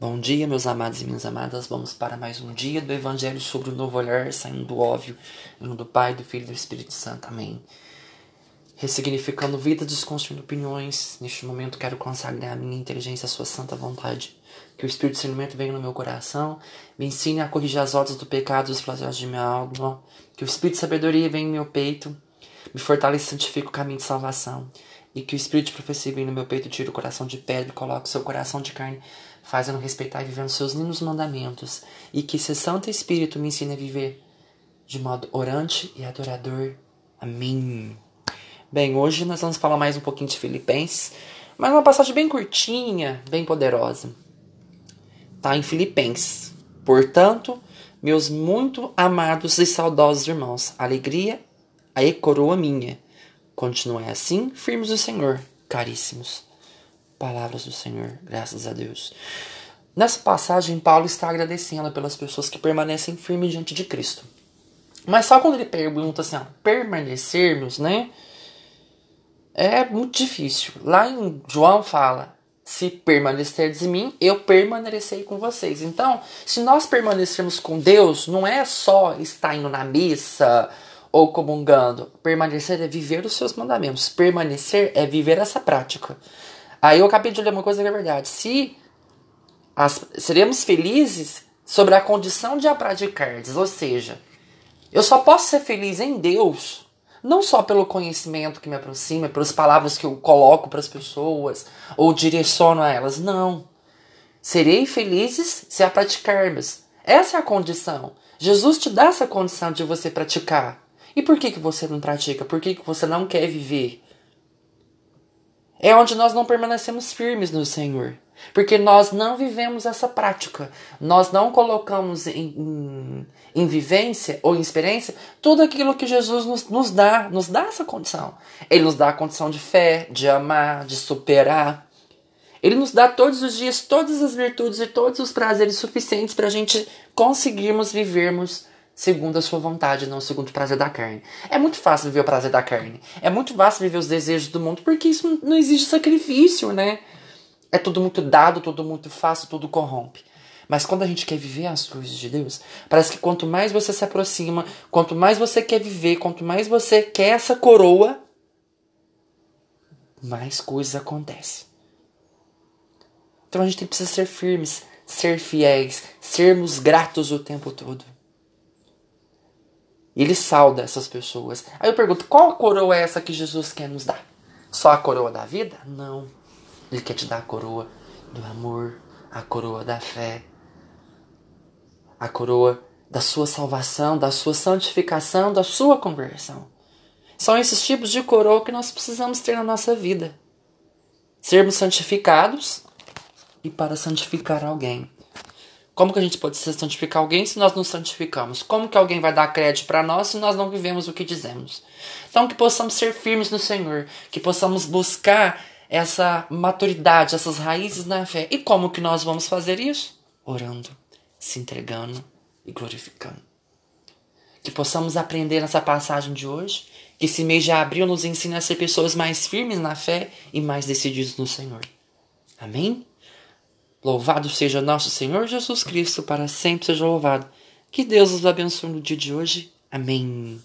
Bom dia, meus amados e minhas amadas. Vamos para mais um dia do Evangelho sobre o novo olhar, saindo do óbvio, nome do Pai, do Filho e do Espírito Santo. Amém. Ressignificando vida, desconstruindo opiniões. Neste momento, quero consagrar a minha inteligência à Sua santa vontade. Que o Espírito de discernimento venha no meu coração, me ensine a corrigir as ordens do pecado e os flagelos de minha alma. Que o Espírito de sabedoria venha em meu peito, me fortaleça e santifique o caminho de salvação e que o espírito de profecia venha no meu peito, tire o coração de pedra e coloque o seu coração de carne, fazendo respeitar e viver os seus lindos mandamentos, e que esse Santo Espírito me ensine a viver de modo orante e adorador. Amém. Bem, hoje nós vamos falar mais um pouquinho de Filipenses, mas uma passagem bem curtinha, bem poderosa. Tá em Filipenses. Portanto, meus muito amados e saudosos irmãos, alegria e coroa minha Continuai assim, firmes do Senhor, caríssimos. Palavras do Senhor, graças a Deus. Nessa passagem, Paulo está agradecendo pelas pessoas que permanecem firmes diante de Cristo. Mas só quando ele pergunta assim, ó, permanecermos, né? É muito difícil. Lá em João fala: se permanecerdes em mim, eu permanecerei com vocês. Então, se nós permanecermos com Deus, não é só estar indo na missa, ou comungando. Permanecer é viver os seus mandamentos. Permanecer é viver essa prática. Aí eu acabei de ler uma coisa que é verdade. Se as, seremos felizes sobre a condição de a praticardes, ou seja, eu só posso ser feliz em Deus, não só pelo conhecimento que me aproxima, pelas palavras que eu coloco para as pessoas ou direciono a elas, não. Serei felizes se a praticarmos. Essa é a condição. Jesus te dá essa condição de você praticar. E por que, que você não pratica? Por que, que você não quer viver? É onde nós não permanecemos firmes no Senhor. Porque nós não vivemos essa prática. Nós não colocamos em, em, em vivência ou em experiência tudo aquilo que Jesus nos, nos dá. Nos dá essa condição. Ele nos dá a condição de fé, de amar, de superar. Ele nos dá todos os dias todas as virtudes e todos os prazeres suficientes para a gente conseguirmos vivermos segundo a sua vontade, não segundo o prazer da carne. É muito fácil viver o prazer da carne. É muito fácil viver os desejos do mundo, porque isso não exige sacrifício, né? É tudo muito dado, tudo muito fácil, tudo corrompe. Mas quando a gente quer viver as coisas de Deus, parece que quanto mais você se aproxima, quanto mais você quer viver, quanto mais você quer essa coroa, mais coisas acontecem. Então a gente precisa ser firmes, ser fiéis, sermos gratos o tempo todo. Ele salda essas pessoas. Aí eu pergunto: qual coroa é essa que Jesus quer nos dar? Só a coroa da vida? Não. Ele quer te dar a coroa do amor, a coroa da fé, a coroa da sua salvação, da sua santificação, da sua conversão. São esses tipos de coroa que nós precisamos ter na nossa vida. Sermos santificados e para santificar alguém. Como que a gente pode santificar alguém se nós não santificamos? Como que alguém vai dar crédito para nós se nós não vivemos o que dizemos? Então que possamos ser firmes no Senhor, que possamos buscar essa maturidade, essas raízes na fé. E como que nós vamos fazer isso? Orando, se entregando e glorificando. Que possamos aprender nessa passagem de hoje, que esse mês de abril nos ensine a ser pessoas mais firmes na fé e mais decididos no Senhor. Amém? Louvado seja nosso Senhor Jesus Cristo, para sempre seja louvado. Que Deus os abençoe no dia de hoje. Amém.